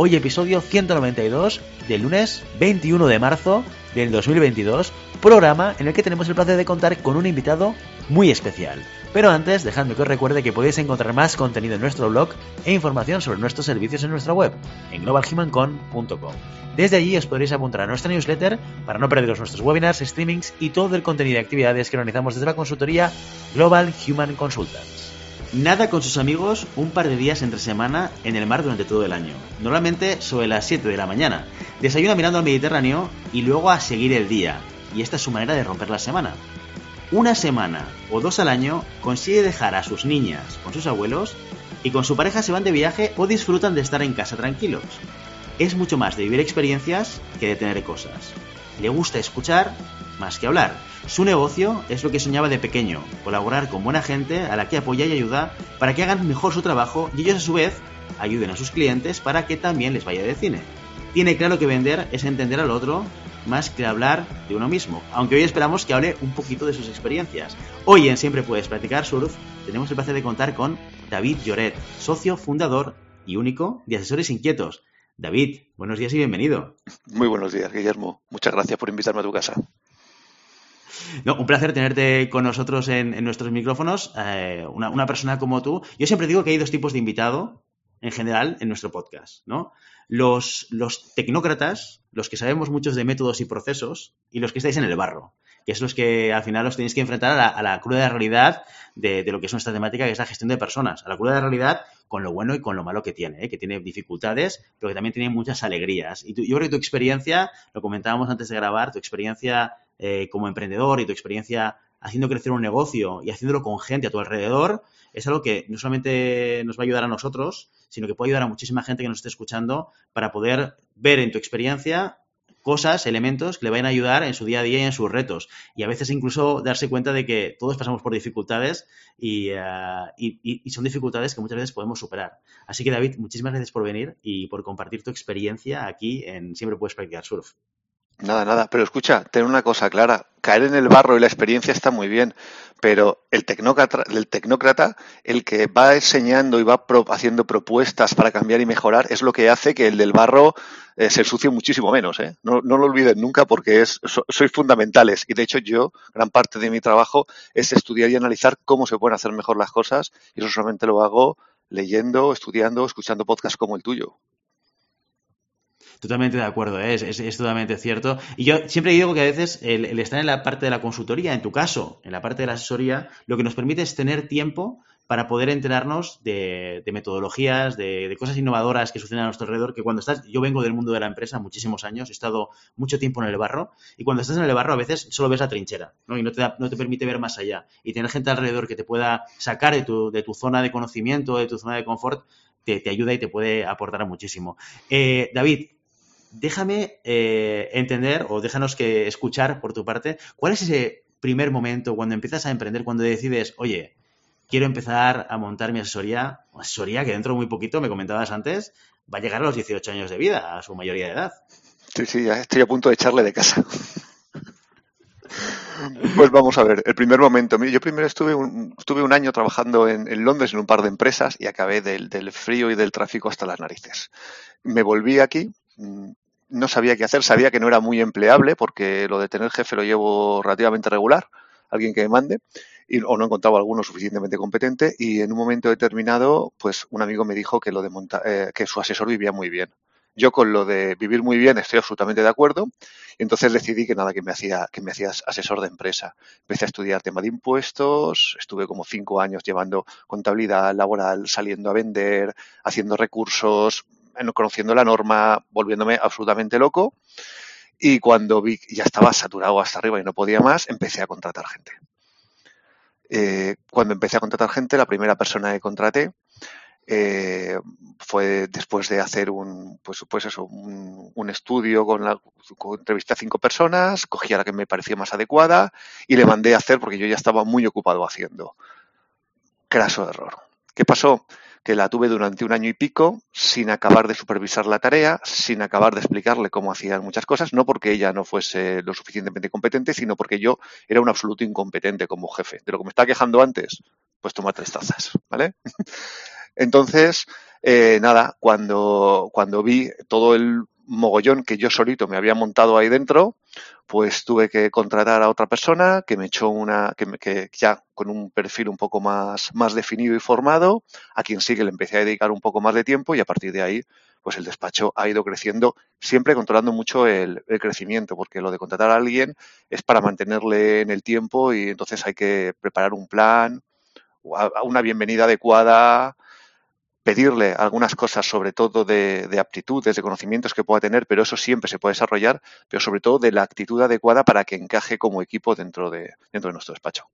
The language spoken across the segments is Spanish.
Hoy episodio 192 del lunes 21 de marzo del 2022, programa en el que tenemos el placer de contar con un invitado muy especial. Pero antes, dejadme que os recuerde que podéis encontrar más contenido en nuestro blog e información sobre nuestros servicios en nuestra web, en globalhumancon.com. Desde allí os podréis apuntar a nuestra newsletter para no perderos nuestros webinars, streamings y todo el contenido y actividades que organizamos desde la consultoría Global Human Consultants. Nada con sus amigos un par de días entre semana en el mar durante todo el año. Normalmente sobre las 7 de la mañana. Desayuna mirando al Mediterráneo y luego a seguir el día. Y esta es su manera de romper la semana. Una semana o dos al año consigue dejar a sus niñas con sus abuelos y con su pareja se van de viaje o disfrutan de estar en casa tranquilos. Es mucho más de vivir experiencias que de tener cosas. Le gusta escuchar más que hablar. Su negocio es lo que soñaba de pequeño, colaborar con buena gente a la que apoya y ayuda para que hagan mejor su trabajo y ellos a su vez ayuden a sus clientes para que también les vaya de cine. Tiene claro que vender es entender al otro más que hablar de uno mismo, aunque hoy esperamos que hable un poquito de sus experiencias. Hoy en Siempre Puedes Practicar Surf tenemos el placer de contar con David Lloret, socio fundador y único de Asesores Inquietos. David, buenos días y bienvenido. Muy buenos días, Guillermo. Muchas gracias por invitarme a tu casa. No, un placer tenerte con nosotros en, nuestros micrófonos. Eh, una, persona como tú. Yo siempre digo que hay dos tipos de invitado en general en nuestro podcast, ¿no? Los, los tecnócratas, los que sabemos muchos de métodos y procesos, y los que estáis en el barro, que es los que al final os tenéis que enfrentar a la, cruda realidad de, lo que es nuestra temática, que es la gestión de personas. A la cruda realidad con lo bueno y con lo malo que tiene, ¿eh? que tiene dificultades, pero que también tiene muchas alegrías. Y yo creo que tu experiencia, lo comentábamos antes de grabar, tu experiencia eh, como emprendedor y tu experiencia haciendo crecer un negocio y haciéndolo con gente a tu alrededor, es algo que no solamente nos va a ayudar a nosotros, sino que puede ayudar a muchísima gente que nos esté escuchando para poder ver en tu experiencia cosas, elementos que le vayan a ayudar en su día a día y en sus retos. Y a veces incluso darse cuenta de que todos pasamos por dificultades y, eh, son dificultades que muchas veces podemos superar. Así que David, muchísimas gracias por venir y por compartir tu experiencia aquí en Siempre Puedes Practicar Surf. Nada, nada. Pero escucha, ten una cosa clara. Caer en el barro y la experiencia está muy bien, pero el tecnócrata, el, tecnócrata, el que va enseñando y va haciendo propuestas para cambiar y mejorar, es lo que hace que el del barro eh, se ensucie muchísimo menos. ¿eh? No, lo olviden nunca porque es, sois fundamentales. Y de hecho yo, gran parte de mi trabajo es estudiar y analizar cómo se pueden hacer mejor las cosas y eso solamente lo hago leyendo, estudiando, escuchando podcasts como el tuyo. Totalmente de acuerdo, ¿eh? es, totalmente cierto. Y yo siempre digo que a veces el, estar en la parte de la consultoría, en tu caso, en la parte de la asesoría, lo que nos permite es tener tiempo para poder enterarnos de, metodologías, de, cosas innovadoras que suceden a nuestro alrededor, que cuando estás, yo vengo del mundo de la empresa muchísimos años, he estado mucho tiempo en el barro, y cuando estás en el barro a veces solo ves la trinchera, ¿no? Y no te, no te permite ver más allá. Y tener gente alrededor que te pueda sacar de tu, de tu zona de conocimiento, de tu zona de confort, te, ayuda y te puede aportar muchísimo. Eh, David, déjame eh, entender o déjanos que escuchar por tu parte, ¿cuál es ese primer momento cuando empiezas a emprender, cuando decides, oye, quiero empezar a montar mi asesoría, asesoría que dentro de muy poquito, me comentabas antes, va a llegar a los 18 años de vida, a su mayoría de edad? Sí, sí, ya estoy a punto de echarle de casa. Pues vamos a ver, el primer momento. Yo primero estuve un, estuve un año trabajando en, Londres en un par de empresas y acabé del, del, frío y del tráfico hasta las narices. Me volví aquí Mm, no sabía qué hacer, sabía que no era muy empleable porque lo de tener jefe lo llevo relativamente regular, alguien que me mande, y, o no encontraba alguno suficientemente competente y en un momento determinado, pues un amigo me dijo que lo de eh, que su asesor vivía muy bien. Yo con lo de vivir muy bien estoy absolutamente de acuerdo y entonces decidí que nada, que me hacía, que me hacías asesor de empresa. Empecé a estudiar tema de impuestos, estuve como cinco años llevando contabilidad laboral, saliendo a vender, haciendo recursos, conociendo la norma, volviéndome absolutamente loco. Y cuando vi que ya estaba saturado hasta arriba y no podía más, empecé a contratar gente. Eh, cuando empecé a contratar gente, la primera persona que contraté eh, fue después de hacer un, pues, pues eso, un, estudio con la, entrevisté a cinco personas, cogí a la que me parecía más adecuada y le mandé a hacer porque yo ya estaba muy ocupado haciendo. Craso error. ¿Qué pasó? Que la tuve durante un año y pico sin acabar de supervisar la tarea, sin acabar de explicarle cómo hacían muchas cosas, no porque ella no fuese lo suficientemente competente, sino porque yo era un absoluto incompetente como jefe. De lo que me estaba quejando antes, pues toma tres tazas, ¿vale? Entonces, eh, nada, cuando, cuando vi todo el mogollón que yo solito me había montado ahí dentro, pues tuve que contratar a otra persona que me echó una, que, que ya con un perfil un poco más, más definido y formado, a quien sí que le empecé a dedicar un poco más de tiempo y a partir de ahí, pues el despacho ha ido creciendo, siempre controlando mucho el, el crecimiento, porque lo de contratar a alguien es para mantenerle en el tiempo y entonces hay que preparar un plan, una bienvenida adecuada, pedirle algunas cosas, sobre todo de, de, aptitudes, de conocimientos que pueda tener, pero eso siempre se puede desarrollar, pero sobre todo de la actitud adecuada para que encaje como equipo dentro de, dentro de nuestro despacho.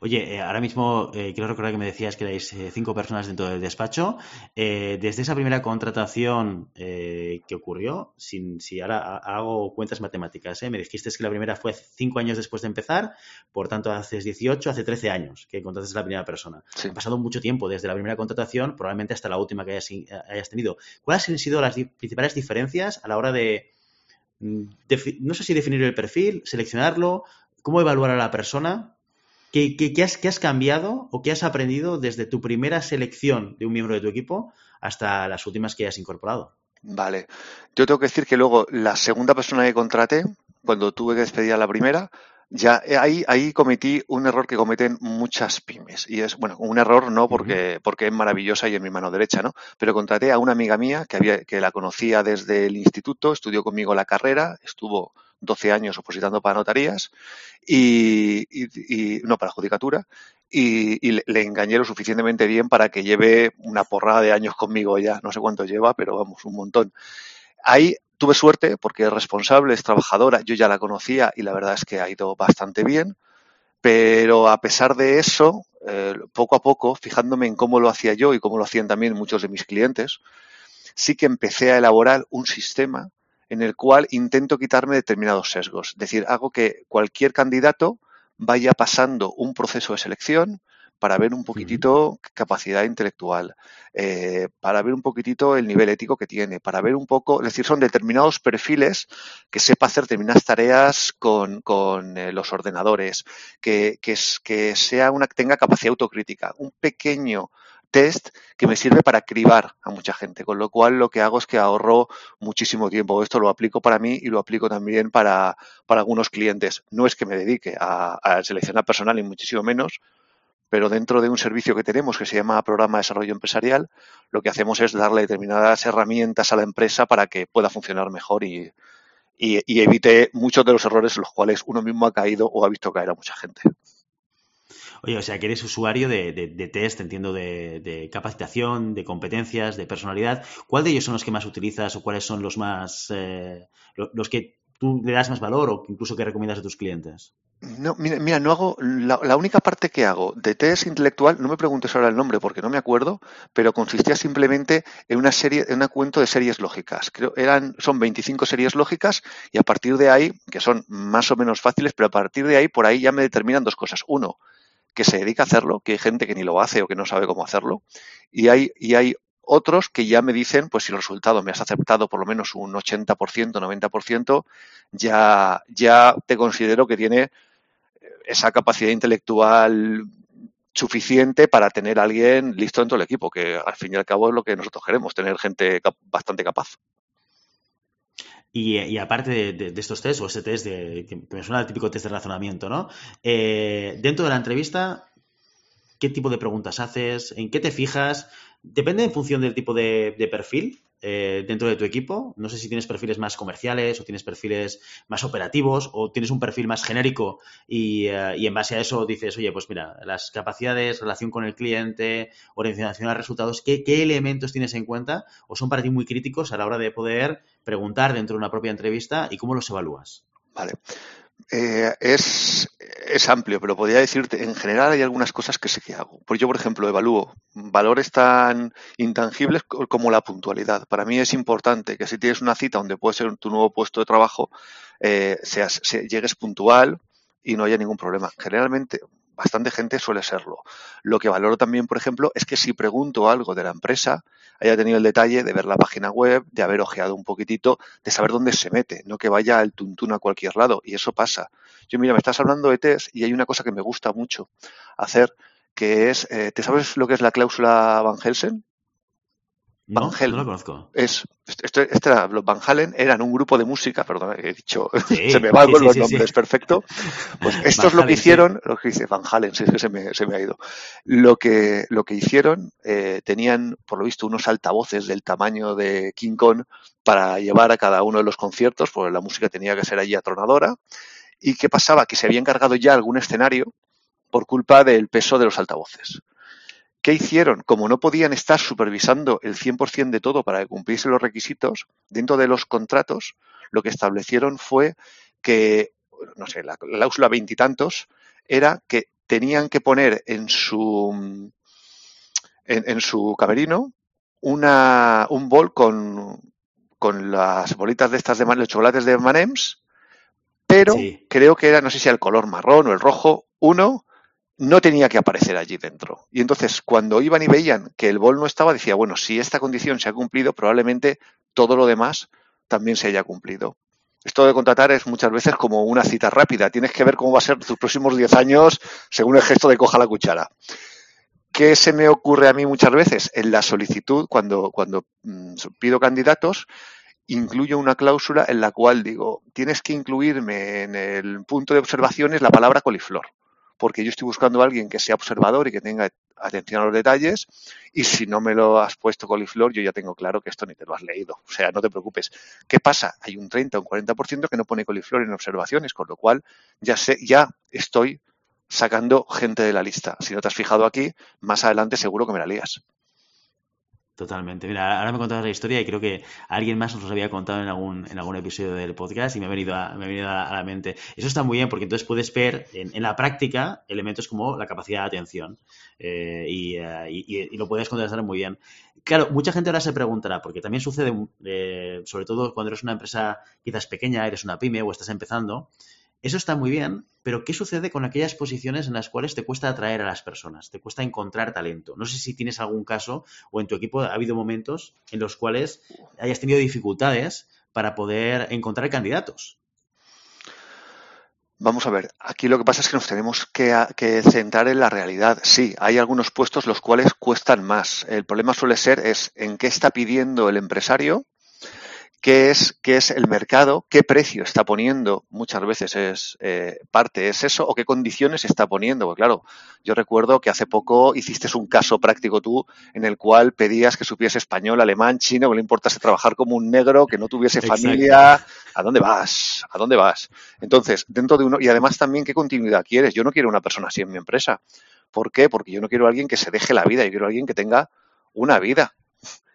Oye, eh, ahora mismo eh, quiero recordar que me decías que erais eh, cinco personas dentro del despacho. Desde esa primera contratación que ocurrió, sin, si ahora hago cuentas matemáticas, me dijiste que la primera fue cinco años después de empezar, por tanto hace 18, hace 13 años que contrataste a la primera persona. Sí. Ha pasado mucho tiempo desde la primera contratación, probablemente hasta la última que hayas, hayas tenido. ¿Cuáles han sido las di principales diferencias a la hora de, mm, de, no sé si definir el perfil, seleccionarlo, cómo evaluar a la persona? ¿Qué, qué, qué, has, ¿Qué, has, cambiado o qué has aprendido desde tu primera selección de un miembro de tu equipo hasta las últimas que has incorporado? Vale. Yo tengo que decir que luego la segunda persona que contraté, cuando tuve que despedir a la primera, ya ahí, ahí cometí un error que cometen muchas pymes. Y es, bueno, un error no porque, porque es maravillosa y es mi mano derecha, ¿no? Pero contraté a una amiga mía que, había, que la conocía desde el instituto, estudió conmigo la carrera, estuvo 12 años opositando para notarías y, y, no para judicatura y, y le, le, engañé lo suficientemente bien para que lleve una porrada de años conmigo ya, no sé cuánto lleva, pero vamos, un montón. Ahí tuve suerte porque es responsable, es trabajadora, yo ya la conocía y la verdad es que ha ido bastante bien, pero a pesar de eso, eh, poco a poco, fijándome en cómo lo hacía yo y cómo lo hacían también muchos de mis clientes, sí que empecé a elaborar un sistema en el cual intento quitarme determinados sesgos. Es decir, hago que cualquier candidato vaya pasando un proceso de selección para ver un poquitito capacidad intelectual, eh, para ver un poquitito el nivel ético que tiene, para ver un poco, es decir, son determinados perfiles que sepa hacer determinadas tareas con, con eh, los ordenadores, que, que, que sea una, tenga capacidad autocrítica, un pequeño test que me sirve para cribar a mucha gente, con lo cual lo que hago es que ahorro muchísimo tiempo. Esto lo aplico para mí y lo aplico también para, algunos clientes. No es que me dedique a, seleccionar personal ni muchísimo menos, pero dentro de un servicio que tenemos que se llama Programa de Desarrollo Empresarial, lo que hacemos es darle determinadas herramientas a la empresa para que pueda funcionar mejor y, y, y evite muchos de los errores en los cuales uno mismo ha caído o ha visto caer a mucha gente. Oye, o sea, que eres usuario de, de, de test, entiendo, de, de, capacitación, de competencias, de personalidad. ¿Cuál de ellos son los que más utilizas o cuáles son los más, eh, los que tú le das más valor o incluso que recomiendas a tus clientes? No, mira, mira, no hago, la, la, única parte que hago de test intelectual, no me preguntes ahora el nombre porque no me acuerdo, pero consistía simplemente en una serie, en un cuento de series lógicas. Creo, eran, son 25 series lógicas y a partir de ahí, que son más o menos fáciles, pero a partir de ahí, por ahí ya me determinan dos cosas. Uno, que se dedica a hacerlo, que hay gente que ni lo hace o que no sabe cómo hacerlo, y hay, y hay otros que ya me dicen, pues si el resultado me has aceptado por lo menos un 80%, 90%, ya, ya te considero que tiene esa capacidad intelectual suficiente para tener a alguien listo dentro del equipo, que al fin y al cabo es lo que nosotros queremos, tener gente bastante capaz. Y, aparte de, estos test, o ese test de, que me suena el típico test de razonamiento, ¿no? Eh, dentro de la entrevista, ¿qué tipo de preguntas haces? ¿En qué te fijas? Depende en función del tipo de, perfil eh, dentro de tu equipo. No sé si tienes perfiles más comerciales o tienes perfiles más operativos o tienes un perfil más genérico y, uh, y, en base a eso dices, oye, pues mira, las capacidades, relación con el cliente, orientación a resultados, ¿qué, ¿qué, elementos tienes en cuenta o son para ti muy críticos a la hora de poder preguntar dentro de una propia entrevista y cómo los evalúas? Vale. Eh, es, es, amplio, pero podría decirte, en general hay algunas cosas que sé que hago. Porque yo, por ejemplo, evalúo valores tan intangibles como la puntualidad. Para mí es importante que si tienes una cita donde puede ser tu nuevo puesto de trabajo, eh, seas, llegues puntual y no haya ningún problema. Generalmente, bastante gente suele serlo. Lo que valoro también, por ejemplo, es que si pregunto algo de la empresa, haya tenido el detalle de ver la página web, de haber ojeado un poquitito, de saber dónde se mete, no que vaya al tuntún a cualquier lado. Y eso pasa. Yo, mira, me estás hablando de test y hay una cosa que me gusta mucho hacer, que es, eh, ¿te sabes lo que es la cláusula Van Helsen? No, no lo conozco. Es, este, este era, los Van Halen eran un grupo de música, perdón, he dicho, se me van con los nombres, perfecto. Pues esto es lo que hicieron, lo que dice Van Halen, sí, es que se me, se me ha ido. Lo que, lo que hicieron, eh, tenían, por lo visto, unos altavoces del tamaño de King Kong para llevar a cada uno de los conciertos, porque la música tenía que ser allí atronadora. ¿Y qué pasaba? Que se había encargado ya algún escenario por culpa del peso de los altavoces. ¿Qué hicieron? Como no podían estar supervisando el 100% de todo para que cumpliese los requisitos, dentro de los contratos, lo que establecieron fue que, no sé, la cláusula veintitantos era que tenían que poner en su, en, su camerino una, un bol con, con las bolitas de estas de los chocolates de Manems, pero creo que era, no sé si el color marrón o el rojo, uno no tenía que aparecer allí dentro. Y entonces, cuando iban y veían que el bol no estaba, decía, bueno, si esta condición se ha cumplido, probablemente todo lo demás también se haya cumplido. Esto de contratar es muchas veces como una cita rápida. Tienes que ver cómo va a ser tus próximos 10 años según el gesto de coja la cuchara. ¿Qué se me ocurre a mí muchas veces? En la solicitud, cuando, cuando mm, pido candidatos, incluyo una cláusula en la cual digo, tienes que incluirme en el punto de observaciones la palabra coliflor porque yo estoy buscando a alguien que sea observador y que tenga atención a los detalles y si no me lo has puesto coliflor, yo ya tengo claro que esto ni te lo has leído. O sea, no te preocupes. ¿Qué pasa? Hay un 30 o un 40% que no pone coliflor en observaciones, con lo cual ya sé, ya estoy sacando gente de la lista. Si no te has fijado aquí, más adelante seguro que me la lías. Totalmente. Mira, ahora me contabas la historia y creo que alguien más nos lo había contado en algún, en algún episodio del podcast y me ha venido a, me ha venido a la mente. Eso está muy bien porque entonces puedes ver en, la práctica elementos como la capacidad de atención eh, eh, y, lo puedes contrastar muy bien. Claro, mucha gente ahora se preguntará, porque también sucede, eh, sobre todo cuando eres una empresa quizás pequeña, eres una pyme o estás empezando, eso está muy bien, pero ¿qué sucede con aquellas posiciones en las cuales te cuesta atraer a las personas? Te cuesta encontrar talento. No sé si tienes algún caso o en tu equipo ha habido momentos en los cuales hayas tenido dificultades para poder encontrar candidatos. Vamos a ver, aquí lo que pasa es que nos tenemos que, centrar en la realidad. Sí, hay algunos puestos los cuales cuestan más. El problema suele ser es en qué está pidiendo el empresario qué es, qué es el mercado, qué precio está poniendo, muchas veces es eh, parte es eso, o qué condiciones está poniendo. Porque claro, yo recuerdo que hace poco hiciste un caso práctico tú en el cual pedías que supiese español, alemán, chino, que le importase trabajar como un negro, que no tuviese familia. ¿A dónde vas? ¿A dónde vas? Entonces, dentro de uno, y además también qué continuidad quieres. Yo no quiero una persona así en mi empresa. ¿Por qué? Porque yo no quiero a alguien que se deje la vida, yo quiero a alguien que tenga una vida.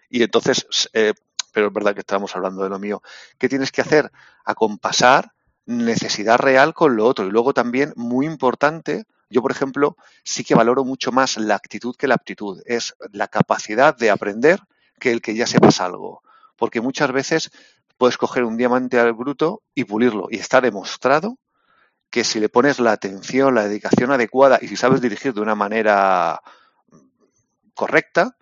Y entonces, eh, pero es verdad que estábamos hablando de lo mío. ¿Qué tienes que hacer? Acompasar necesidad real con lo otro. Y luego también, muy importante, yo, por ejemplo, sí que valoro mucho más la actitud que la aptitud. Es la capacidad de aprender que el que ya sepas algo. Porque muchas veces puedes coger un diamante al bruto y pulirlo. Y está demostrado que si le pones la atención, la dedicación adecuada y si sabes dirigir de una manera correcta,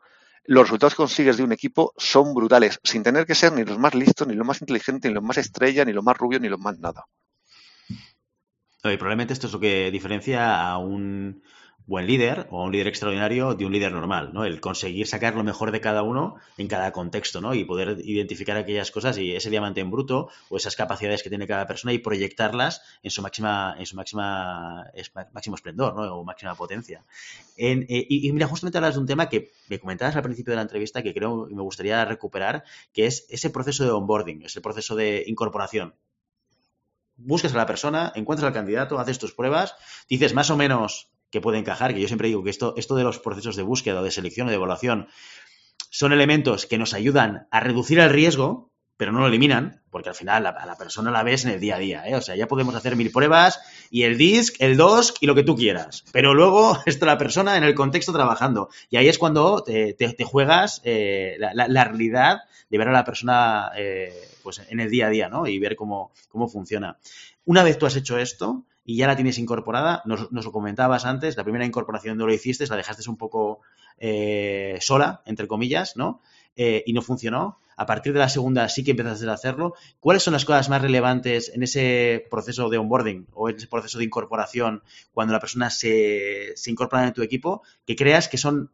los resultados que consigues de un equipo son brutales, sin tener que ser ni los más listos, ni los más inteligentes, ni los más estrella, ni los más rubios, ni los más nada. Y probablemente esto es lo que diferencia a un buen líder o un líder extraordinario de un líder normal, ¿no? El conseguir sacar lo mejor de cada uno en cada contexto, ¿no? Y poder identificar aquellas cosas y ese diamante en bruto o esas capacidades que tiene cada persona y proyectarlas en su máxima, en su máxima, máximo esplendor, ¿no? O máxima potencia. Eh, y, mira, justamente hablas de un tema que me comentabas al principio de la entrevista que creo y me gustaría recuperar, que es ese proceso de onboarding, ese proceso de incorporación. Buscas a la persona, encuentras al candidato, haces tus pruebas, dices más o menos que puede encajar, que yo siempre digo que esto, esto de los procesos de búsqueda, de selección o de evaluación son elementos que nos ayudan a reducir el riesgo, pero no lo eliminan, porque al final a la persona la ves en el día a día, ¿eh? O sea, ya podemos hacer mil pruebas y el disc, el DOSC y lo que tú quieras, pero luego está la persona en el contexto trabajando. Y ahí es cuando te, juegas eh, la, realidad de ver a la persona eh, pues en el día a día, ¿no? Y ver cómo, cómo funciona. Una vez tú has hecho esto y ya la tienes incorporada, nos, nos lo comentabas antes, la primera incorporación no lo hiciste, la dejaste un poco eh, sola, entre comillas, ¿no? Eh, y no funcionó. A partir de la segunda sí que empezaste a hacerlo. ¿Cuáles son las cosas más relevantes en ese proceso de onboarding o en ese proceso de incorporación cuando la persona se, incorpora en tu equipo que creas que son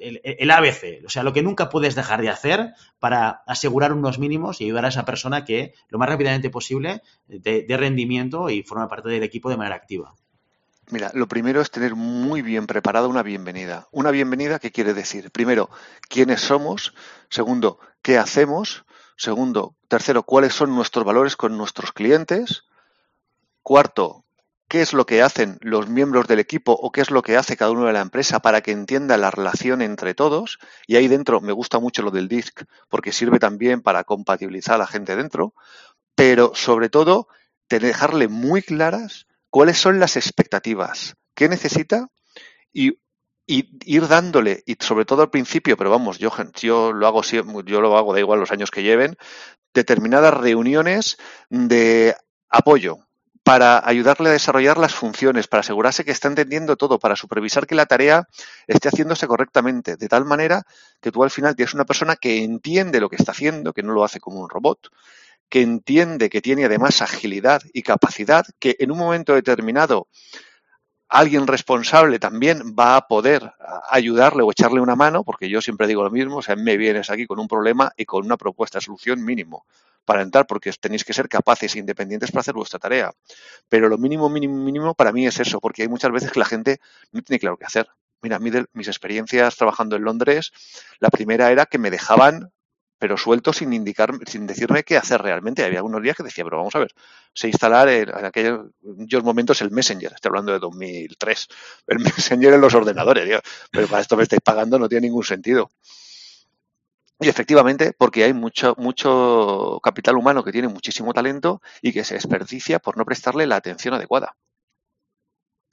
el, ABC? O sea, lo que nunca puedes dejar de hacer para asegurar unos mínimos y ayudar a esa persona que lo más rápidamente posible dé rendimiento y forma parte del equipo de manera activa. Mira, lo primero es tener muy bien preparada una bienvenida. Una bienvenida, ¿qué quiere decir? Primero, quiénes somos. Segundo, qué hacemos. Segundo, tercero, cuáles son nuestros valores con nuestros clientes. Cuarto, qué es lo que hacen los miembros del equipo o qué es lo que hace cada uno de la empresa para que entienda la relación entre todos. Y ahí dentro me gusta mucho lo del DISC porque sirve también para compatibilizar a la gente dentro. Pero sobre todo, dejarle muy claras cuáles son las expectativas, qué necesita y, ir dándole, y sobre todo al principio, pero vamos, yo, yo lo hago yo lo hago, da igual los años que lleven, determinadas reuniones de apoyo para ayudarle a desarrollar las funciones, para asegurarse que está entendiendo todo, para supervisar que la tarea esté haciéndose correctamente, de tal manera que tú al final tienes una persona que entiende lo que está haciendo, que no lo hace como un robot, que entiende que tiene además agilidad y capacidad, que en un momento determinado alguien responsable también va a poder ayudarle o echarle una mano, porque yo siempre digo lo mismo, o sea, me vienes aquí con un problema y con una propuesta de solución mínimo para entrar, porque tenéis que ser capaces e independientes para hacer vuestra tarea. Pero lo mínimo, mínimo, mínimo para mí es eso, porque hay muchas veces que la gente no tiene claro qué hacer. Mira, mis experiencias trabajando en Londres, la primera era que me dejaban pero suelto sin indicar, sin decirme qué hacer realmente. Había algunos días que decía, pero vamos a ver, sé instalar en, aquellos momentos el Messenger, estoy hablando de 2003, el Messenger en los ordenadores, pero para esto me estáis pagando, no tiene ningún sentido. Y efectivamente, porque hay mucho, mucho capital humano que tiene muchísimo talento y que se desperdicia por no prestarle la atención adecuada.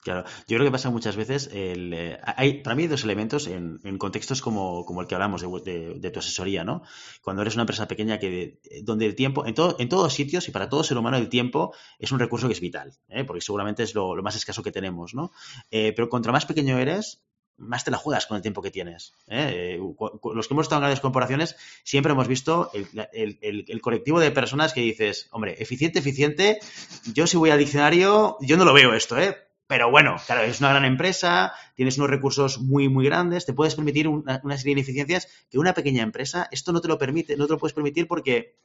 Claro, yo creo que pasa muchas veces, el, eh, hay, para mí hay dos elementos en, contextos como, como, el que hablamos de, tu asesoría, ¿no? Cuando eres una empresa pequeña que donde el tiempo, en, todo, en todos sitios y para todo ser humano el tiempo es un recurso que es vital, ¿eh? porque seguramente es lo, más escaso que tenemos, ¿no? Eh, pero contra más pequeño eres, más te la juegas con el tiempo que tienes. Los que hemos estado en grandes corporaciones siempre hemos visto el, el, colectivo de personas que dices, hombre, eficiente, eficiente, yo si voy al diccionario, yo no lo veo esto, ¿eh? Pero bueno, claro, es una gran empresa, tienes unos recursos muy, muy grandes, te puedes permitir una, serie de ineficiencias que una pequeña empresa, esto no te lo permite, no te lo puedes permitir porque,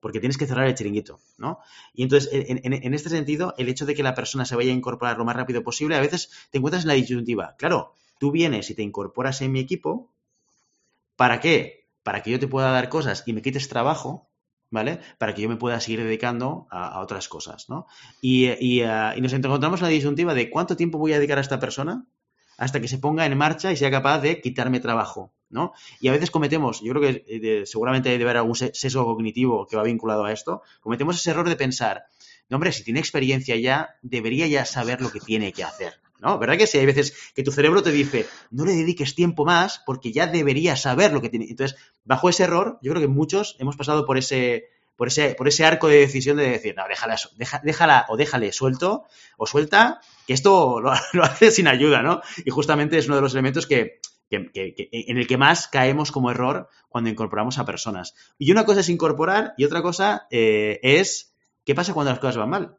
porque tienes que cerrar el chiringuito, ¿no? Y entonces, en, este sentido, el hecho de que la persona se vaya a incorporar lo más rápido posible, a veces te encuentras en la disyuntiva. Claro, tú vienes y te incorporas en mi equipo, ¿para qué? Para que yo te pueda dar cosas y me quites trabajo, ¿vale? Para que yo me pueda seguir dedicando a, otras cosas, ¿no? Y, eh, y, nos encontramos en la disyuntiva de cuánto tiempo voy a dedicar a esta persona hasta que se ponga en marcha y sea capaz de quitarme trabajo, ¿no? Y a veces cometemos, yo creo que eh, seguramente debe haber algún sesgo cognitivo que va vinculado a esto, cometemos ese error de pensar, no, hombre, si tiene experiencia ya, debería ya saber lo que tiene que hacer, ¿no? ¿Verdad que sí? Hay veces que tu cerebro te dice, no le dediques tiempo más porque ya debería saber lo que tiene. Entonces, bajo ese error, yo creo que muchos hemos pasado por ese, por ese, por ese arco de decisión de decir, no, déjala, déjala o déjale suelto o suelta, que esto lo, hace sin ayuda, ¿no? Y justamente es uno de los elementos que, en el que más caemos como error cuando incorporamos a personas. Y una cosa es incorporar y otra cosa eh, es qué pasa cuando las cosas van mal.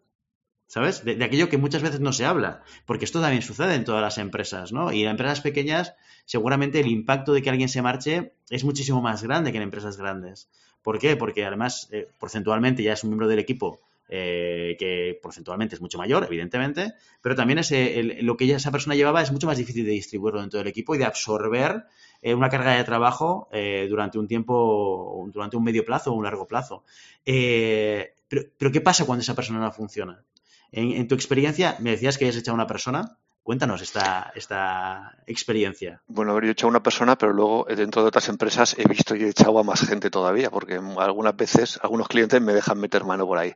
¿Sabes? De, aquello que muchas veces no se habla, porque esto también sucede en todas las empresas, ¿no? Y en empresas pequeñas, seguramente el impacto de que alguien se marche es muchísimo más grande que en empresas grandes. ¿Por qué? Porque además, eh, porcentualmente ya es un miembro del equipo eh, que porcentualmente es mucho mayor, evidentemente, pero también ese, lo que esa persona llevaba es mucho más difícil de distribuirlo dentro del equipo y de absorber eh, una carga de trabajo durante un tiempo, durante un medio plazo o un largo plazo. pero, pero, ¿qué pasa cuando esa persona no funciona? En, tu experiencia, me decías que hayas echado a una persona. Cuéntanos esta, esta experiencia. Bueno, yo he echado a una persona, pero luego eh, dentro de otras empresas he visto y he echado a más gente todavía, porque algunas veces algunos clientes me dejan meter mano por ahí.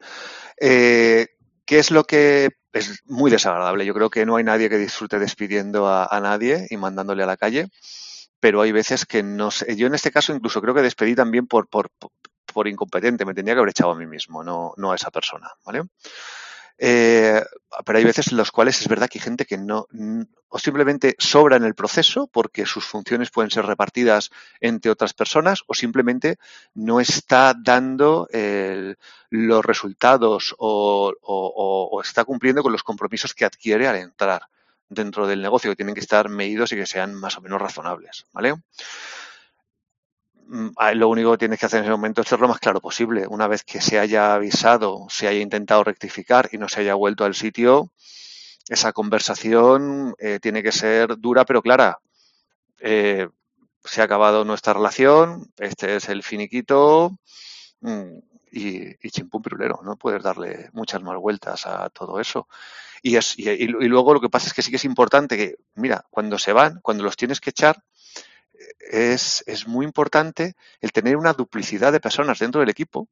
Eh, ¿Qué es lo que es muy desagradable? Yo creo que no hay nadie que disfrute despidiendo a, nadie y mandándole a la calle, pero hay veces que no sé. Yo en este caso incluso creo que despedí también por, por, por incompetente, me tendría que haber echado a mí mismo, no, no a esa persona, ¿vale? Eh, pero hay veces en los cuales es verdad que hay gente que no, o simplemente sobra en el proceso porque sus funciones pueden ser repartidas entre otras personas o simplemente no está dando los resultados o, o, está cumpliendo con los compromisos que adquiere al entrar dentro del negocio, que tienen que estar medidos y que sean más o menos razonables, ¿vale? Mm, lo único que tienes que hacer en ese momento es ser lo más claro posible. Una vez que se haya avisado, se haya intentado rectificar y no se haya vuelto al sitio, esa conversación eh, tiene que ser dura pero clara. Eh, se ha acabado nuestra relación, este es el finiquito mm, y, y chimpum pirulero. No puedes darle muchas más vueltas a todo eso. Y, es, y luego lo que pasa es que sí que es importante que, mira, cuando se van, cuando los tienes que echar, es, es muy importante el tener una duplicidad de personas dentro del equipo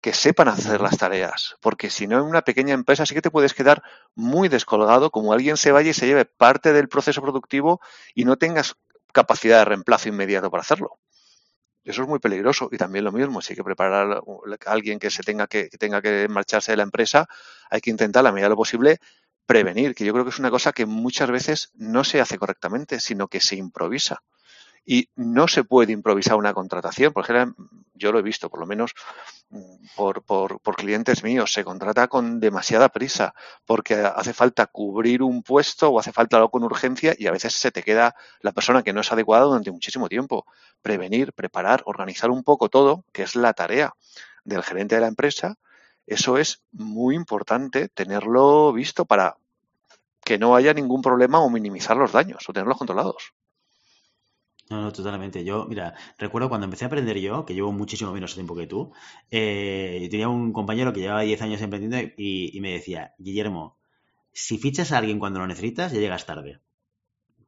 que sepan hacer las tareas, porque si no en una pequeña empresa sí que te puedes quedar muy descolgado, como alguien se vaya y se lleve parte del proceso productivo y no tengas capacidad de reemplazo inmediato para hacerlo. Eso es muy peligroso y también lo mismo, si hay que preparar a alguien que se tenga que, que tenga que marcharse de la empresa, hay que intentar a la medida de lo posible prevenir, que yo creo que es una cosa que muchas veces no se hace correctamente, sino que se improvisa y no se puede improvisar una contratación. Por ejemplo, yo lo he visto, por lo menos por, por, clientes míos, se contrata con demasiada prisa porque hace falta cubrir un puesto o hace falta algo con urgencia y a veces se te queda la persona que no es adecuada durante muchísimo tiempo. Prevenir, preparar, organizar un poco todo, que es la tarea del gerente de la empresa, eso es muy importante tenerlo visto para que no haya ningún problema o minimizar los daños o tenerlos controlados. No, no, totalmente. Yo, mira, recuerdo cuando empecé a aprender yo, que llevo muchísimo menos tiempo que tú, eh, tenía un compañero que llevaba 10 años emprendiendo y me decía, Guillermo, si fichas a alguien cuando lo necesitas, ya llegas tarde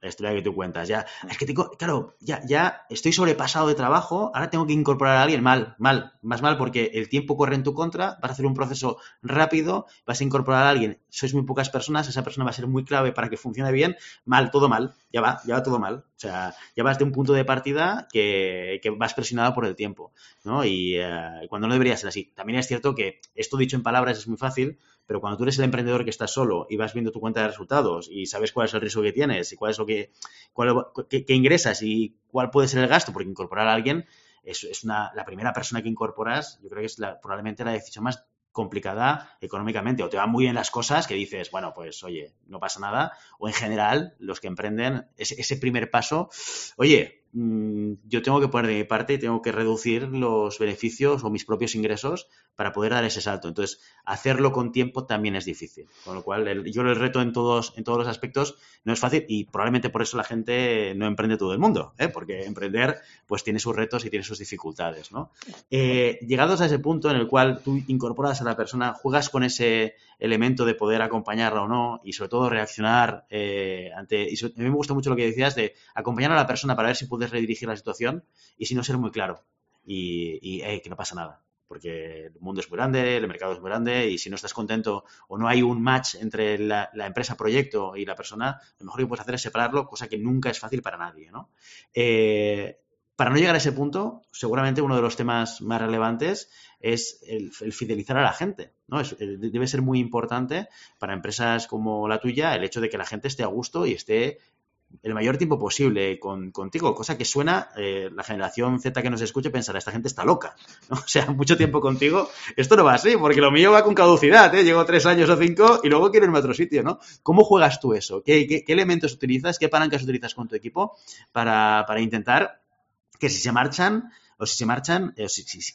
la historia que tú cuentas. Ya, es que tengo, claro, ya, ya estoy sobrepasado de trabajo, ahora tengo que incorporar a alguien mal, mal, más mal porque el tiempo corre en tu contra, vas a hacer un proceso rápido, vas a incorporar a alguien, sois muy pocas personas, esa persona va a ser muy clave para que funcione bien, mal, todo mal, ya va, ya va todo mal. O sea, ya vas de un punto de partida que, que vas presionado por el tiempo, ¿no? Y eh, cuando no debería ser así. También es cierto que esto dicho en palabras es muy fácil, pero cuando tú eres el emprendedor que estás solo y vas viendo tu cuenta de resultados y sabes cuál es el riesgo que tienes y cuál es lo que, cuál, ingresas y cuál puede ser el gasto, porque incorporar a alguien es, es una, la primera persona que incorporas, yo creo que es la, probablemente la decisión más complicada económicamente. O te van muy bien las cosas que dices, bueno, pues oye, no pasa nada, o en general los que emprenden ese primer paso, oye, Mm, yo tengo que poner de mi parte y tengo que reducir los beneficios o mis propios ingresos para poder dar ese salto. Entonces, hacerlo con tiempo también es difícil. Con lo cual, yo el reto en todos, en todos los aspectos no es fácil y probablemente por eso la gente no emprende todo el mundo, ¿eh? porque emprender pues tiene sus retos y tiene sus dificultades. Eh, llegados a ese punto en el cual tú incorporas a la persona, juegas con ese elemento de poder acompañarla o no y sobre todo reaccionar eh, ante... A mí me gusta mucho lo que decías de acompañar a la persona para ver si redirigir la situación y si no ser muy claro y, que no pasa nada porque el mundo es muy grande, el mercado es muy grande y si no estás contento o no hay un match entre la, empresa proyecto y la persona, lo mejor que puedes hacer es separarlo, cosa que nunca es fácil para nadie, ¿no? Eh, para no llegar a ese punto, seguramente uno de los temas más relevantes es el, fidelizar a la gente. ¿no? Eh, debe ser muy importante para empresas como la tuya el hecho de que la gente esté a gusto y esté el mayor tiempo posible contigo, cosa que suena, eh, la generación Z que nos escuche pensará, esta gente está loca, O sea, mucho tiempo contigo, esto no va así, porque lo mío va con caducidad, ¿eh? Llego tres años o cinco y luego quiero irme a otro sitio, ¿no? ¿Cómo juegas tú eso? ¿Qué, qué, elementos utilizas? ¿Qué palancas utilizas con tu equipo para, para intentar que si se marchan, o si se marchan, eh,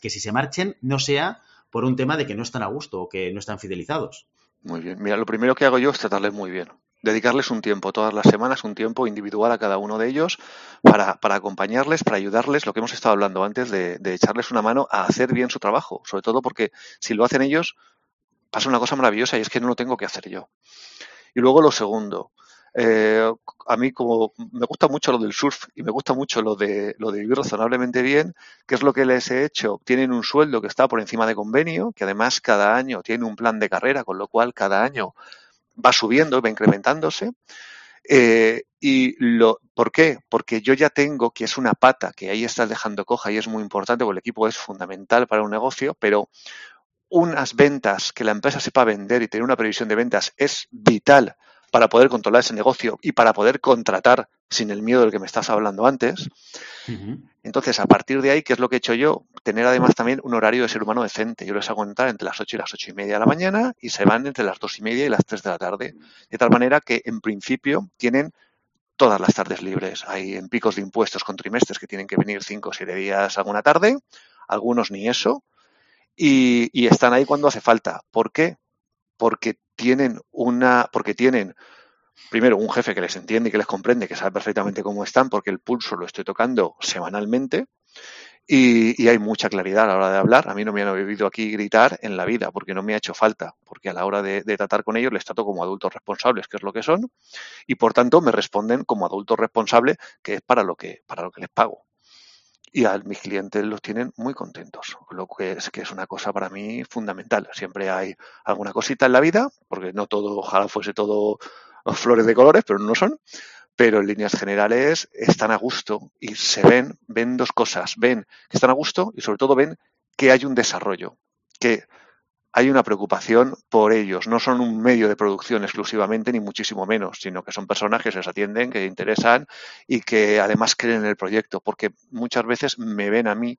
que si se marchen no sea por un tema de que no están a gusto o que no están fidelizados. Muy bien. Mira, lo primero que hago yo es tratarles muy bien. Dedicarles un tiempo, todas las semanas, un tiempo individual a cada uno de ellos para, para acompañarles, para ayudarles, lo que hemos estado hablando antes, de, echarles una mano a hacer bien su trabajo. Sobre todo porque si lo hacen ellos, pasa una cosa maravillosa y es que no lo tengo que hacer yo. Y luego lo segundo, eh, a mí como me gusta mucho lo del surf y me gusta mucho lo de lo de vivir razonablemente bien, que es lo que les he hecho. Tienen un sueldo que está por encima de convenio, que además cada año tiene un plan de carrera, con lo cual cada año va subiendo, va incrementándose. Eh, y lo, ¿por qué? Porque yo ya tengo que es una pata que ahí estás dejando coja y es muy importante porque el equipo es fundamental para un negocio, pero unas ventas que la empresa sepa vender y tener una previsión de ventas es vital para poder controlar ese negocio y para poder contratar sin el miedo del que me estás hablando antes. Entonces, a partir de ahí, ¿qué es lo que he hecho yo? Tener además también un horario de ser humano decente. Yo les hago entrar entre las 8 y las 8 y media de la mañana y se van entre las 2 y media y las 3 de la tarde. De tal manera que, en principio, tienen todas las tardes libres. Hay en picos de impuestos con trimestres que tienen que venir 5 o 7 días alguna tarde, algunos ni eso, y, y están ahí cuando hace falta. ¿Por qué? Porque tienen una, porque tienen primero un jefe que les entiende y que les comprende, que sabe perfectamente cómo están, porque el pulso lo estoy tocando semanalmente. Y, hay mucha claridad a la hora de hablar. A mí no me han oído aquí gritar en la vida porque no me ha hecho falta, porque a la hora de, tratar con ellos les trato como adultos responsables, que es lo que son, y por tanto me responden como adultos responsables, que es para lo que, para lo que les pago y a mis clientes los tienen muy contentos, lo que es que es una cosa para mí fundamental. Siempre hay alguna cosita en la vida, porque no todo, ojalá fuese todo flores de colores, pero no son. Pero en líneas generales están a gusto y se ven, ven dos cosas, ven que están a gusto y sobre todo ven que hay un desarrollo, que hay una preocupación por ellos. No son un medio de producción exclusivamente, ni muchísimo menos, sino que son personas que se les atienden, que interesan y que además creen en el proyecto, porque muchas veces me ven a mí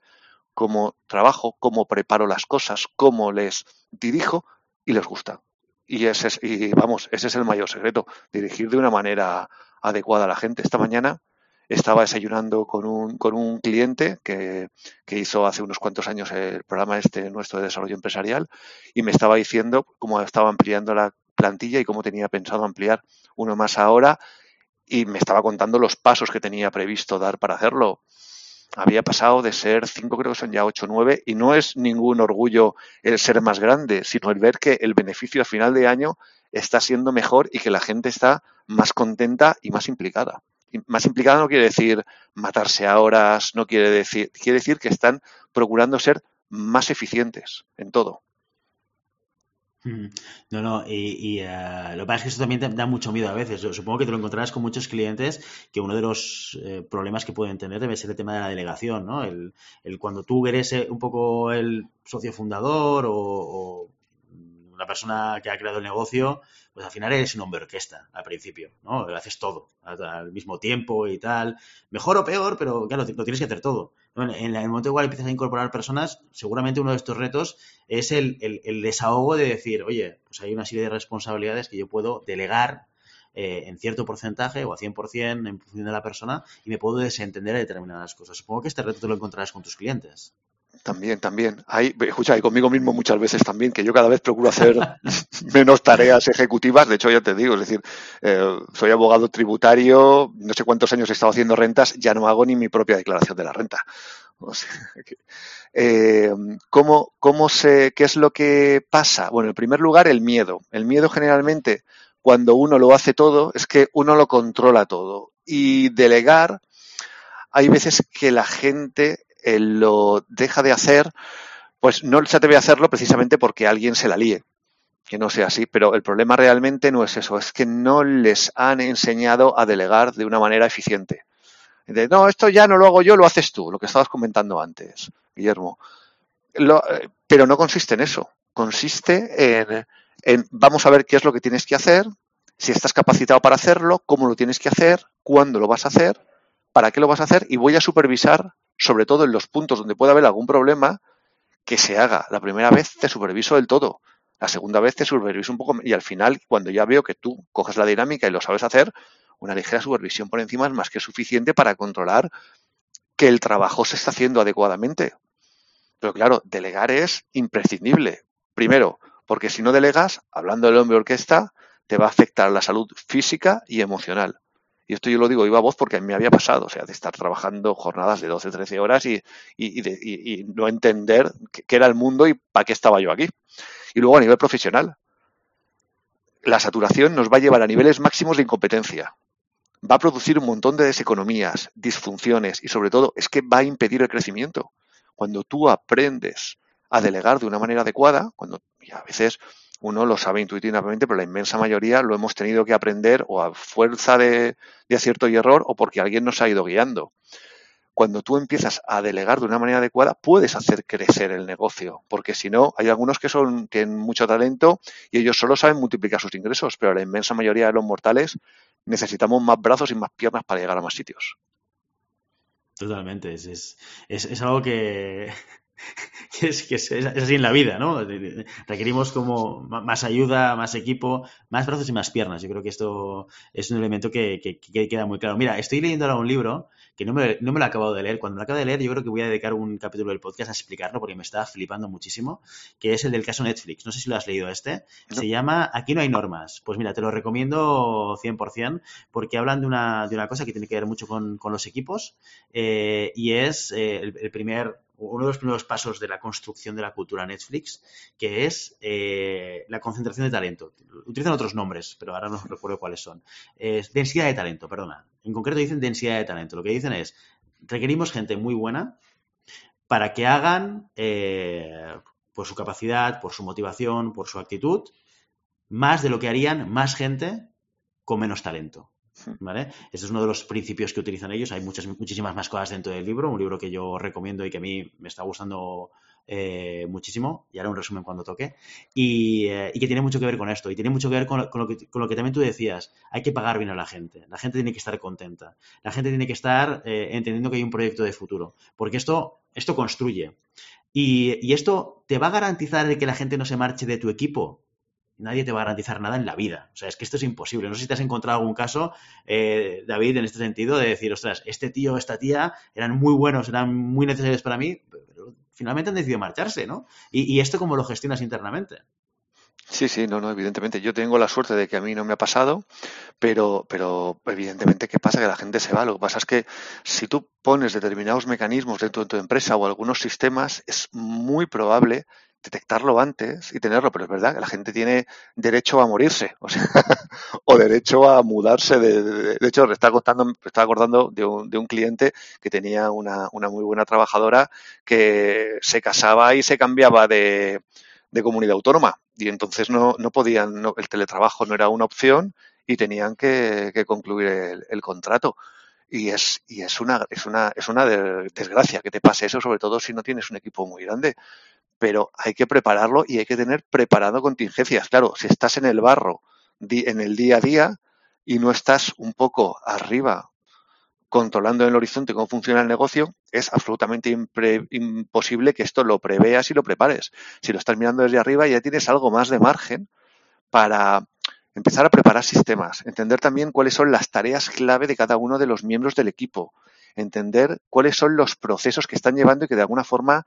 como trabajo, cómo preparo las cosas, cómo les dirijo y les gusta. Y ese es, y vamos, ese es el mayor secreto, dirigir de una manera adecuada a la gente. Esta mañana estaba desayunando con un, con un cliente que, que, hizo hace unos cuantos años el programa este nuestro de desarrollo empresarial y me estaba diciendo cómo estaba ampliando la plantilla y cómo tenía pensado ampliar uno más ahora y me estaba contando los pasos que tenía previsto dar para hacerlo. Había pasado de ser cinco, creo que son ya ocho, nueve, y no es ningún orgullo el ser más grande, sino el ver que el beneficio a final de año está siendo mejor y que la gente está más contenta y más implicada más implicada no quiere decir matarse a horas, no quiere decir, quiere decir que están procurando ser más eficientes en todo. No, no, y, uh, lo que pasa es que eso también te da mucho miedo a veces. Supongo que te lo encontrarás con muchos clientes que uno de los eh, problemas que pueden tener debe ser el tema de la delegación, ¿no? El, el cuando tú eres eh, un poco el socio fundador o, una persona que ha creado el negocio, pues al final eres un hombre orquesta al principio, ¿no? Haces todo al, mismo tiempo y tal. Mejor o peor, pero claro, lo tienes que hacer todo. En, el momento igual empiezas a incorporar personas, seguramente uno de estos retos es el, el, desahogo de decir, oye, pues hay una serie de responsabilidades que yo puedo delegar eh, en cierto porcentaje o a 100% en función de la persona y me puedo desentender de determinadas cosas. Supongo que este reto te lo encontrarás con tus clientes. También, también. Hay, escucha, y conmigo mismo muchas veces también, que yo cada vez procuro hacer menos tareas ejecutivas. De hecho, ya te digo, es decir, eh, soy abogado tributario, no sé cuántos años he estado haciendo rentas, ya no hago ni mi propia declaración de la renta. Eh, ¿cómo, cómo ¿Qué es lo que pasa? Bueno, en primer lugar, el miedo. El miedo generalmente, cuando uno lo hace todo, es que uno lo controla todo. Y delegar, hay veces que la gente lo deja de hacer, pues no se atreve a hacerlo precisamente porque alguien se la líe. Que no sea así, pero el problema realmente no es eso, es que no les han enseñado a delegar de una manera eficiente. De, no, esto ya no lo hago yo, lo haces tú, lo que estabas comentando antes, Guillermo. Lo, eh, pero no consiste en eso, consiste en, en vamos a ver qué es lo que tienes que hacer, si estás capacitado para hacerlo, cómo lo tienes que hacer, cuándo lo vas a hacer, para qué lo vas a hacer y voy a supervisar sobre todo en los puntos donde pueda haber algún problema, que se haga. La primera vez te superviso del todo. La segunda vez te superviso un poco y al final, cuando ya veo que tú coges la dinámica y lo sabes hacer, una ligera supervisión por encima es más que suficiente para controlar que el trabajo se está haciendo adecuadamente. Pero claro, delegar es imprescindible. Primero, porque si no delegas, hablando del hombre orquesta, te va a afectar la salud física y emocional. Y esto yo lo digo iba a voz porque a mí me había pasado, o sea, de estar trabajando jornadas de 12, 13 horas y, y, y no entender qué era el mundo y para qué estaba yo aquí. Y luego a nivel profesional, la saturación nos va a llevar a niveles máximos de incompetencia. Va a producir un montón de deseconomías, disfunciones y sobre todo es que va a impedir el crecimiento. Cuando tú aprendes a delegar de una manera adecuada, cuando y a veces uno lo sabe intuitivamente, pero la inmensa mayoría lo hemos tenido que aprender o a fuerza de, acierto y error o porque alguien nos ha ido guiando. Cuando tú empiezas a delegar de una manera adecuada, puedes hacer crecer el negocio, porque si no, hay algunos que son tienen mucho talento y ellos solo saben multiplicar sus ingresos, pero la inmensa mayoría de los mortales necesitamos más brazos y más piernas para llegar a más sitios. Totalmente, es, es algo que, es que es, así en la vida, ¿no? Requerimos como más ayuda, más equipo, más brazos y más piernas. Yo creo que esto es un elemento que, queda muy claro. Mira, estoy leyendo ahora un libro que no me, no me lo he acabado de leer. Cuando lo acabe de leer, yo creo que voy a dedicar un capítulo del podcast a explicarlo porque me está flipando muchísimo, que es el del caso Netflix. No sé si lo has leído este. Se llama Aquí no hay normas. Pues mira, te lo recomiendo 100% porque hablan de una, de una cosa que tiene que ver mucho con, los equipos eh, y es eh, el primer uno de los primeros pasos de la construcción de la cultura Netflix, que es eh, la concentración de talento. Utilizan otros nombres, pero ahora no recuerdo cuáles son. Densidad de talento, perdona. En concreto dicen densidad de talento. Lo que dicen es, requerimos gente muy buena para que hagan, eh, por su capacidad, por su motivación, por su actitud, más de lo que harían más gente con menos talento. ¿Vale? Este es uno de los principios que utilizan ellos. Hay muchas, muchísimas más cosas dentro del libro, un libro que yo recomiendo y que a mí me está gustando eh, muchísimo, y haré un resumen cuando toque, y, eh, y, que tiene mucho que ver con esto, y tiene mucho que ver con, con, lo que, con, lo que, también tú decías, hay que pagar bien a la gente, la gente tiene que estar contenta, la gente tiene que estar eh, entendiendo que hay un proyecto de futuro, porque esto, esto construye. Y, y, esto te va a garantizar de que la gente no se marche de tu equipo, nadie te va a garantizar nada en la vida. O sea, es que esto es imposible. No sé si te has encontrado algún caso, eh, David, en este sentido, de decir, ostras, este tío, esta tía eran muy buenos, eran muy necesarios para mí, pero finalmente han decidido marcharse, ¿no? Y, esto cómo lo gestionas internamente. Sí, sí, no, no, evidentemente. Yo tengo la suerte de que a mí no me ha pasado, pero, pero evidentemente, ¿qué pasa? Que la gente se va. Lo que pasa es que si tú pones determinados mecanismos dentro de tu empresa o algunos sistemas, es muy probable detectarlo antes y tenerlo, pero es verdad que la gente tiene derecho a morirse, o derecho a mudarse. De, de, hecho, me está acordando, me estaba acordando de un, de un cliente que tenía una, muy buena trabajadora que se casaba y se cambiaba de, de comunidad autónoma y entonces no, no podían, no, el teletrabajo no era una opción y tenían que, que concluir el, el contrato y es y es una es una es una desgracia que te pase eso sobre todo si no tienes un equipo muy grande pero hay que prepararlo y hay que tener preparado contingencias. Claro, si estás en el barro, en el día a día, y no estás un poco arriba controlando en el horizonte cómo funciona el negocio, es absolutamente imposible que esto lo preveas y lo prepares. Si lo estás mirando desde arriba, ya tienes algo más de margen para empezar a preparar sistemas, entender también cuáles son las tareas clave de cada uno de los miembros del equipo, entender cuáles son los procesos que están llevando y que de alguna forma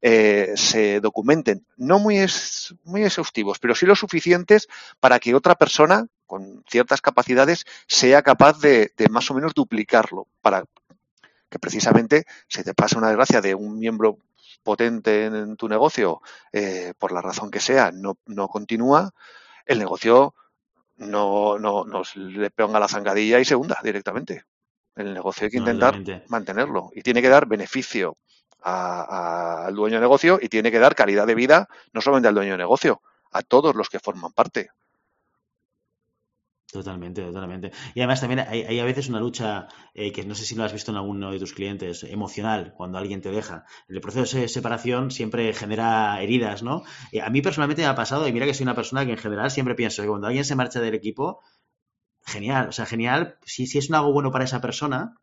eh, se documenten. No muy, es, muy exhaustivos, pero sí lo suficientes para que otra persona con ciertas capacidades sea capaz de, más o menos duplicarlo, para que precisamente si te pasa una desgracia de un miembro potente en, tu negocio, eh, por la razón que sea, no, no continúa, el negocio no, no, nos le ponga la zancadilla y se hunda directamente. El negocio hay que intentar mantenerlo y tiene que dar beneficio al dueño de negocio y tiene que dar calidad de vida no solamente al dueño de negocio, a todos los que forman parte. Totalmente, totalmente. Y además también hay, a veces una lucha eh, que no sé si lo has visto en alguno de tus clientes, emocional, cuando alguien te deja. El proceso de separación siempre genera heridas, ¿no? Y a mí personalmente me ha pasado, y mira que soy una persona que en general siempre pienso que cuando alguien se marcha del equipo, genial, o sea, genial, si, si es algo bueno para esa persona,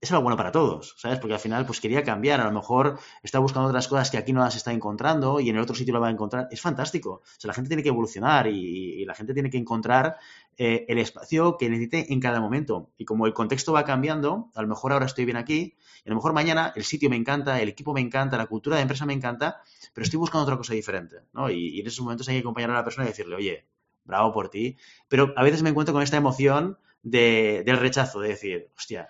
es algo bueno para todos, ¿sabes? Porque al final, pues quería cambiar, a lo mejor está buscando otras cosas que aquí no las está encontrando y en el otro sitio lo va a encontrar. Es fantástico. O sea, la gente tiene que evolucionar y, la gente tiene que encontrar eh, el espacio que necesite en cada momento. Y como el contexto va cambiando, a lo mejor ahora estoy bien aquí, y a lo mejor mañana el sitio me encanta, el equipo me encanta, la cultura de empresa me encanta, pero estoy buscando otra cosa diferente, ¿no? Y, en esos momentos hay que acompañar a la persona y decirle, oye, bravo por ti. Pero a veces me encuentro con esta emoción de, del rechazo, de decir, hostia,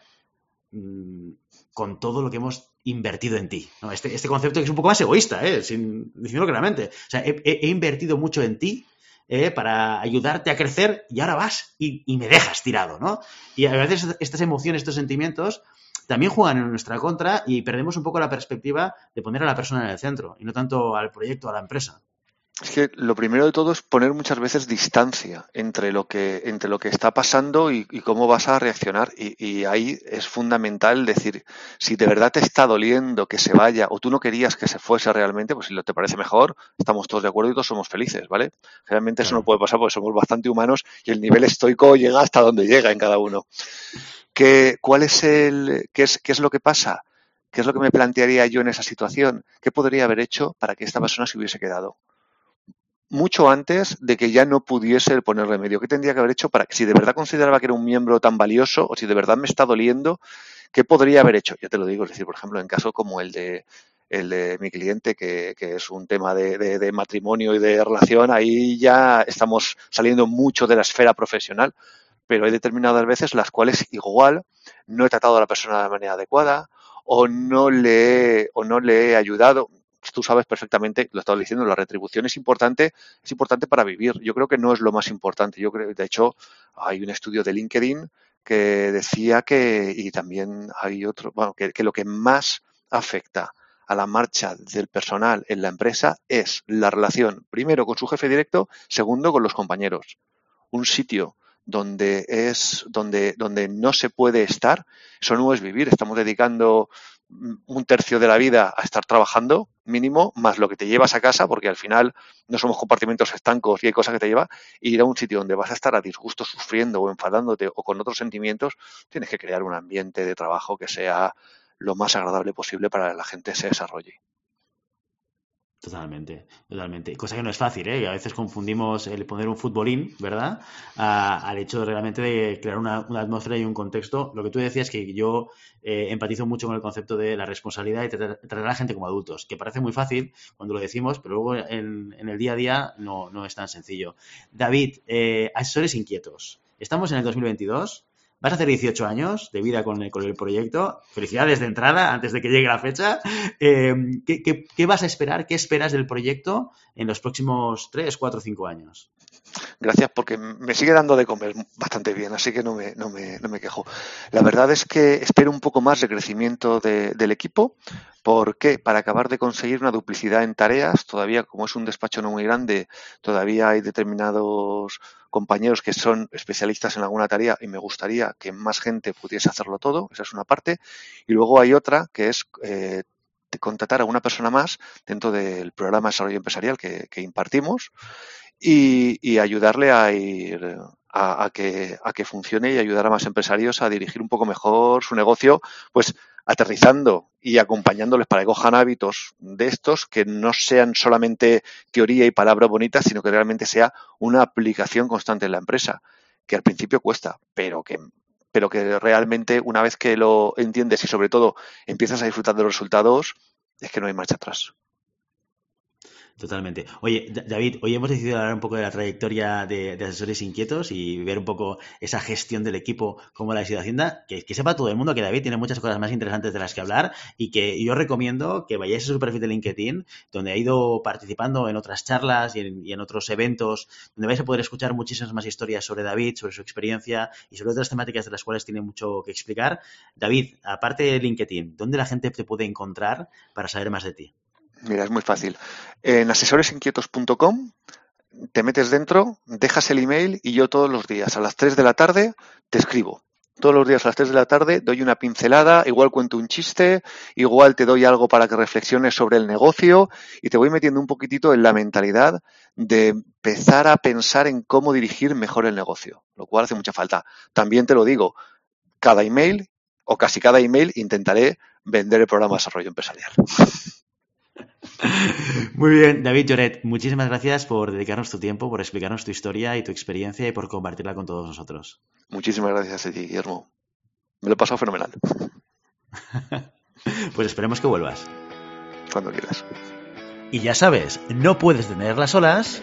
Mm, con todo lo que hemos invertido en ti. Este, este, concepto que es un poco más egoísta, ¿eh? Sin, claramente. O sea, he, invertido mucho en ti eh, para ayudarte a crecer y ahora vas y, y, me dejas tirado, ¿no? Y a veces estas emociones, estos sentimientos también juegan en nuestra contra y perdemos un poco la perspectiva de poner a la persona en el centro y no tanto al proyecto, a la empresa. Es que lo primero de todo es poner muchas veces distancia entre lo que, entre lo que está pasando y, cómo vas a reaccionar. Y, y, ahí es fundamental decir, si de verdad te está doliendo que se vaya o tú no querías que se fuese realmente, pues si lo te parece mejor, estamos todos de acuerdo y todos somos felices, ¿vale? Generalmente eso no puede pasar porque somos bastante humanos y el nivel estoico llega hasta donde llega en cada uno. ¿Qué, cuál es el, qué, es, ¿Qué es lo que pasa? ¿Qué es lo que me plantearía yo en esa situación? ¿Qué podría haber hecho para que esta persona se hubiese quedado? Mucho antes de que ya no pudiese poner remedio. ¿Qué tendría que haber hecho para que, si de verdad consideraba que era un miembro tan valioso o si de verdad me está doliendo, qué podría haber hecho? Ya te lo digo, es decir, por ejemplo, en caso como el de el de mi cliente, que, que es un tema de, de, de, matrimonio y de relación, ahí ya estamos saliendo mucho de la esfera profesional, pero hay determinadas veces las cuales igual no he tratado a la persona de manera adecuada o no le, o no le he ayudado tú sabes perfectamente, lo estaba diciendo, la retribución es importante, es importante para vivir. Yo creo que no es lo más importante. Yo creo, de hecho, hay un estudio de LinkedIn que decía que, y también hay otro, bueno, que, que lo que más afecta a la marcha del personal en la empresa es la relación, primero con su jefe directo, segundo con los compañeros. Un sitio donde es donde donde no se puede estar, eso no es vivir. Estamos dedicando un tercio de la vida a estar trabajando mínimo, más lo que te llevas a casa, porque al final no somos compartimentos estancos y hay cosas que te lleva, y ir a un sitio donde vas a estar a disgusto, sufriendo o enfadándote o con otros sentimientos, tienes que crear un ambiente de trabajo que sea lo más agradable posible para que la gente se desarrolle. Totalmente, totalmente. Cosa que no es fácil, ¿eh? A veces confundimos el poner un futbolín, ¿verdad? Al hecho realmente de crear una, una, atmósfera y un contexto. Lo que tú decías que yo eh, empatizo mucho con el concepto de la responsabilidad y tratar, tratar, a la gente como adultos, que parece muy fácil cuando lo decimos, pero luego en, en el día a día no, no es tan sencillo. David, eh, asesores inquietos. Estamos en el 2022 Vas a hacer 18 años de vida con el, con el proyecto. Felicidades de entrada, antes de que llegue la fecha. Eh, ¿qué, qué, vas a esperar? ¿Qué esperas del proyecto en los próximos 3, 4, 5 años? Gracias, porque me sigue dando de comer bastante bien, así que no me, no me, no me quejo. La verdad es que espero un poco más de crecimiento de, del equipo. ¿Por qué? Para acabar de conseguir una duplicidad en tareas. Todavía, como es un despacho no muy grande, todavía hay determinados compañeros que son especialistas en alguna tarea y me gustaría que más gente pudiese hacerlo todo. Esa es una parte. Y luego hay otra que es eh, contratar a una persona más dentro del programa de desarrollo empresarial que impartimos y, y, ayudarle a ir a, a, que, a que funcione y ayudar a más empresarios a dirigir un poco mejor su negocio, pues aterrizando y acompañándoles para que cojan hábitos de estos que no sean solamente teoría y palabras bonitas, sino que realmente sea una aplicación constante en la empresa, que al principio cuesta, pero que pero que realmente una vez que lo entiendes y sobre todo empiezas a disfrutar de los resultados, es que no hay marcha atrás. Totalmente. Oye, David, hoy hemos decidido hablar un poco de la trayectoria de, asesores inquietos y ver un poco esa gestión del equipo, como la ha sido Hacienda. Que, que, sepa todo el mundo que David tiene muchas cosas más interesantes de las que hablar y que yo recomiendo que vayáis a su perfil de LinkedIn, donde ha ido participando en otras charlas y en, y en otros eventos, donde vais a poder escuchar muchísimas más historias sobre David, sobre su experiencia y sobre otras temáticas de las cuales tiene mucho que explicar. David, aparte de LinkedIn, ¿dónde la gente te puede encontrar para saber más de ti? Mira, es muy fácil. En asesoresinquietos.com te metes dentro, dejas el email y yo todos los días a las 3 de la tarde te escribo. Todos los días a las 3 de la tarde doy una pincelada, igual cuento un chiste, igual te doy algo para que reflexiones sobre el negocio y te voy metiendo un poquitito en la mentalidad de empezar a pensar en cómo dirigir mejor el negocio, lo cual hace mucha falta. También te lo digo, cada email o casi cada email intentaré vender el programa de desarrollo empresarial. Muy bien, David Lloret, muchísimas gracias por dedicarnos tu tiempo, por explicarnos tu historia y tu experiencia y por compartirla con todos nosotros. Muchísimas gracias a ti, Guillermo. Me lo he pasado fenomenal. pues esperemos que vuelvas. Cuando quieras. Y ya sabes, no puedes tener las olas,